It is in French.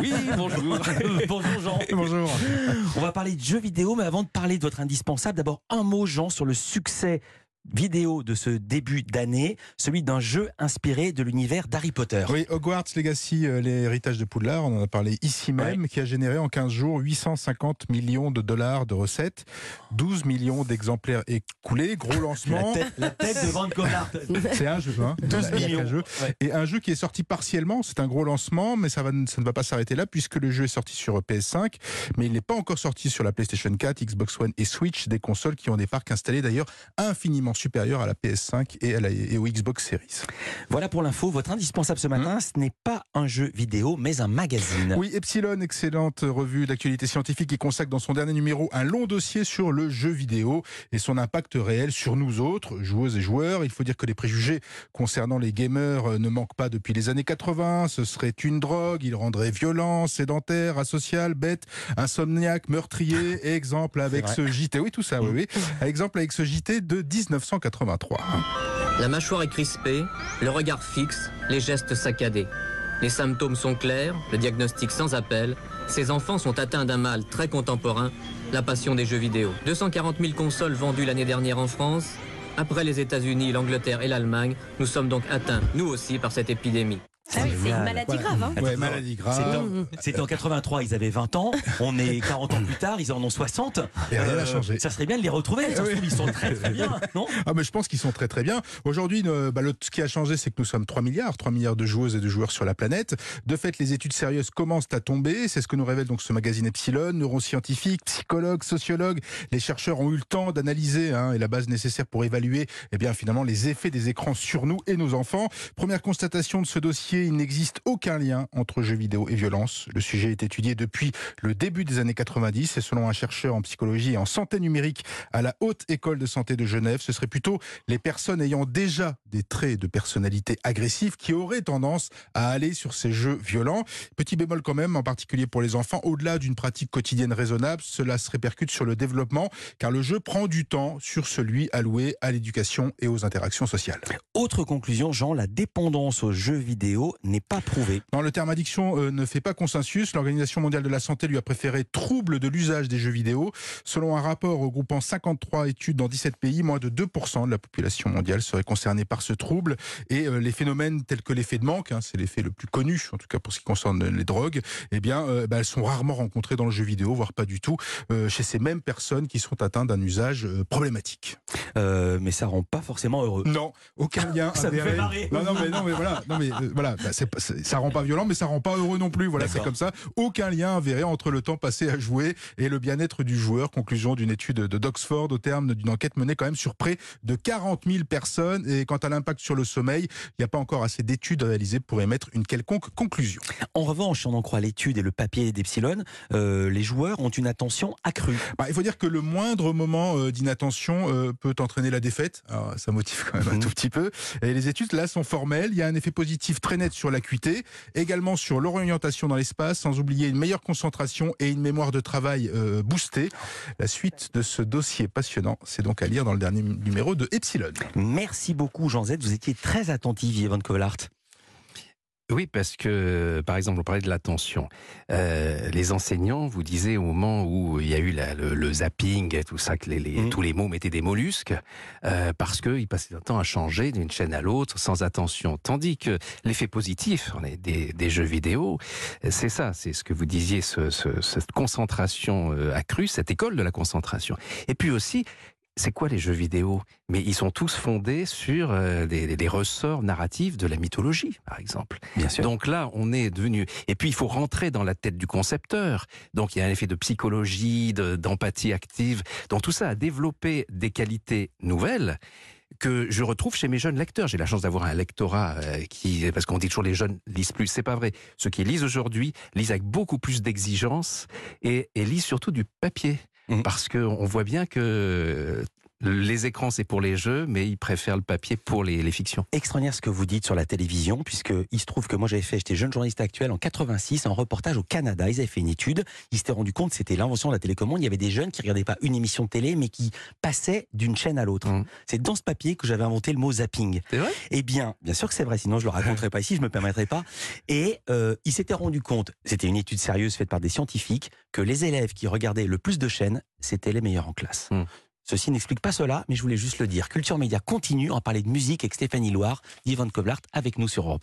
Oui, bonjour. bonjour Jean. Bonjour. On va parler de jeux vidéo, mais avant de parler de votre indispensable, d'abord un mot Jean sur le succès vidéo de ce début d'année, celui d'un jeu inspiré de l'univers d'Harry Potter. Oui, Hogwarts Legacy, euh, l'héritage de Poudlard, on en a parlé ici même, qui a généré en 15 jours 850 millions de dollars de recettes, 12 millions d'exemplaires écoulés, gros lancement. La tête, la tête de Van Connard. C'est un jeu, hein 12 Il y a qu'un millions. jeu. Ouais. Et un jeu qui est sorti partiellement, c'est un gros lancement, mais ça, va, ça ne va pas s'arrêter là, puisque le jeu est sorti sur PS5, mais il n'est pas encore sorti sur la PlayStation 4, Xbox One et Switch, des consoles qui ont des parcs installés d'ailleurs infiniment supérieurs à la PS5 et, à la, et au Xbox Series. Voilà pour l'info. Votre indispensable ce matin, ce n'est pas un jeu vidéo, mais un magazine. Oui, Epsilon, excellente revue d'actualité scientifique qui consacre dans son dernier numéro un long dossier sur le jeu vidéo et son impact réel sur nous autres, joueuses et joueurs. Il faut dire que les préjugés concernant les gamers euh, ne manquent pas depuis les années 80. Ce serait une drogue, il rendrait violent, sédentaire, asocial, bête, insomniaque, meurtrier. Exemple avec ce JT. Oui, tout ça, oui, oui. Exemple avec ce JT de 1983. La mâchoire est crispée, le regard fixe, les gestes saccadés. Les symptômes sont clairs, le diagnostic sans appel. Ces enfants sont atteints d'un mal très contemporain, la passion des jeux vidéo. 240 000 consoles vendues l'année dernière en France. Après les États-Unis, l'Angleterre et l'Allemagne, nous sommes donc atteints, nous aussi, par cette épidémie. Ah oui, c'est une maladie grave. Hein. Ouais, maladie C'était grave. en, c'était en 83, ils avaient 20 ans. On est 40 ans plus tard, ils en ont 60. Et rien n'a changé. Ça serait bien de les retrouver. Oui. ils sont très très bien, non? Ah mais je pense qu'ils sont très très bien. Aujourd'hui, ne- bah, ce qui a changé, c'est que nous sommes 3 milliards, 3 milliards de joueuses et de joueurs sur la planète. De fait, les études sérieuses commencent à tomber. C'est ce que nous révèle donc ce magazine Epsilon. Neuroscientifiques, psychologues, sociologues, les chercheurs ont eu le temps d'analyser hein, et la base nécessaire pour évaluer, eh bien finalement les effets des écrans sur nous et nos enfants. Première constatation de ce dossier, il n'existe aucun lien entre jeux vidéo et violence. Le sujet est étudié depuis le début des années 90 et selon un chercheur en psychologie et en santé numérique à la Haute École de Santé de Genève, ce serait plutôt les personnes ayant déjà des traits de personnalité agressive qui auraient tendance à aller sur ces jeux violents. Petit bémol quand même, en particulier pour les enfants, au-delà d'une pratique quotidienne raisonnable, cela se répercute sur le développement, car le jeu prend du temps sur celui alloué à l'éducation et aux interactions sociales. Autre conclusion, Jean, la dépendance aux jeux vidéo n'est pas prouvée. Non, le terme addiction euh, ne fait pas consensus. L'Organisation mondiale de la santé lui a préféré trouble de l'usage des jeux vidéo. Selon un rapport regroupant 53 études dans 17 pays, moins de 2% de la population mondiale serait concernée par ce trouble. Et euh, les phénomènes tels que l'effet de manque, hein, c'est l'effet le plus connu, en tout cas pour ce qui concerne les drogues, eh bien, euh, bah, elles sont rarement rencontrées dans le jeu vidéo, voire pas du tout, chez ces mêmes personnes qui sont atteintes d'un usage problématique. Mais ça rend pas forcément heureux. Non, aucun lien Ça me fait marrer. Non, non, mais non, mais voilà, non, mais voilà, bah, c'est- ça rend pas violent, mais ça rend pas heureux non plus. Voilà, c'est comme ça. Aucun lien avéré entre le temps passé à jouer et le bien-être du joueur. Conclusion d'une étude de d'Oxford au terme d'une enquête menée quand même sur près de 40 000 personnes. Et quant à l'impact sur le sommeil, il n'y a pas encore assez d'études réalisées pour émettre une quelconque conclusion. En revanche, si on en croit l'étude et le papier d'Epsilon, euh, les joueurs ont une attention accrue. Bah, il faut dire que le moindre moment euh, d'inattention euh, peut entraîner la défaite. Alors, ça motive quand même un Mhm. tout petit peu. Et les études là sont formelles. Il y a un effet positif très net sur l'acuité, également sur l'orientation dans l'espace, sans oublier une meilleure concentration et une mémoire de travail euh, boostée. La suite de ce dossier passionnant, c'est donc à lire dans le dernier numéro de Epsilon. Merci beaucoup, Jean Z. Vous étiez très attentif, Yvonne Kovalart. Oui, parce que, par exemple, on parlait de l'attention. Euh, les enseignants vous disaient au moment où il y a eu la- le, le zapping et tout ça, que les, les- Mhm. tous les mots mettaient des mollusques, euh, parce qu'ils passaient un temps à changer d'une chaîne à l'autre sans attention. Tandis que l'effet positif on est des, des jeux vidéo, c'est ça, c'est ce que vous disiez, ce- ce- cette concentration euh, accrue, cette école de la concentration. Et puis aussi, c'est quoi les jeux vidéo? Mais ils sont tous fondés sur euh, des, des ressorts narratifs de la mythologie, par exemple. Bien sûr. Donc là, on est devenu. Et puis, il faut rentrer dans la tête du concepteur. Donc, il y a un effet de psychologie, de- d'empathie active. Donc, tout ça a développé des qualités nouvelles que je retrouve chez mes jeunes lecteurs. J'ai la chance d'avoir un lectorat euh, qui, parce qu'on dit toujours les jeunes lisent plus, c'est pas vrai. Ceux qui lisent aujourd'hui lisent avec beaucoup plus d'exigence et, et lisent surtout du papier, Mhm. parce que on voit bien que Les écrans, c'est pour les jeux, mais ils préfèrent le papier pour les, les fictions. Extraordinaire ce que vous dites sur la télévision, puisque il se trouve que moi j'avais fait, j'étais jeune journaliste actuel en 86, en reportage au Canada. Ils avaient fait une étude. Ils s'étaient rendu compte que c'était l'invention de la télécommande. Il y avait des jeunes qui regardaient pas une émission de télé, mais qui passaient d'une chaîne à l'autre. Mmh. C'est dans ce papier que j'avais inventé le mot zapping. C'est vrai? Eh bien, bien sûr que c'est vrai, sinon je le raconterai pas ici, je me permettrai pas. Et euh, il s'était rendu compte, c'était une étude sérieuse faite par des scientifiques, que les élèves qui regardaient le plus de chaînes, c'était les meilleurs en classe. Hmm. Ceci n'explique pas cela, mais je voulais juste le dire. Culture Média continue en parler de musique avec Stéphanie Loire, Yvonne Koblart avec nous sur Europe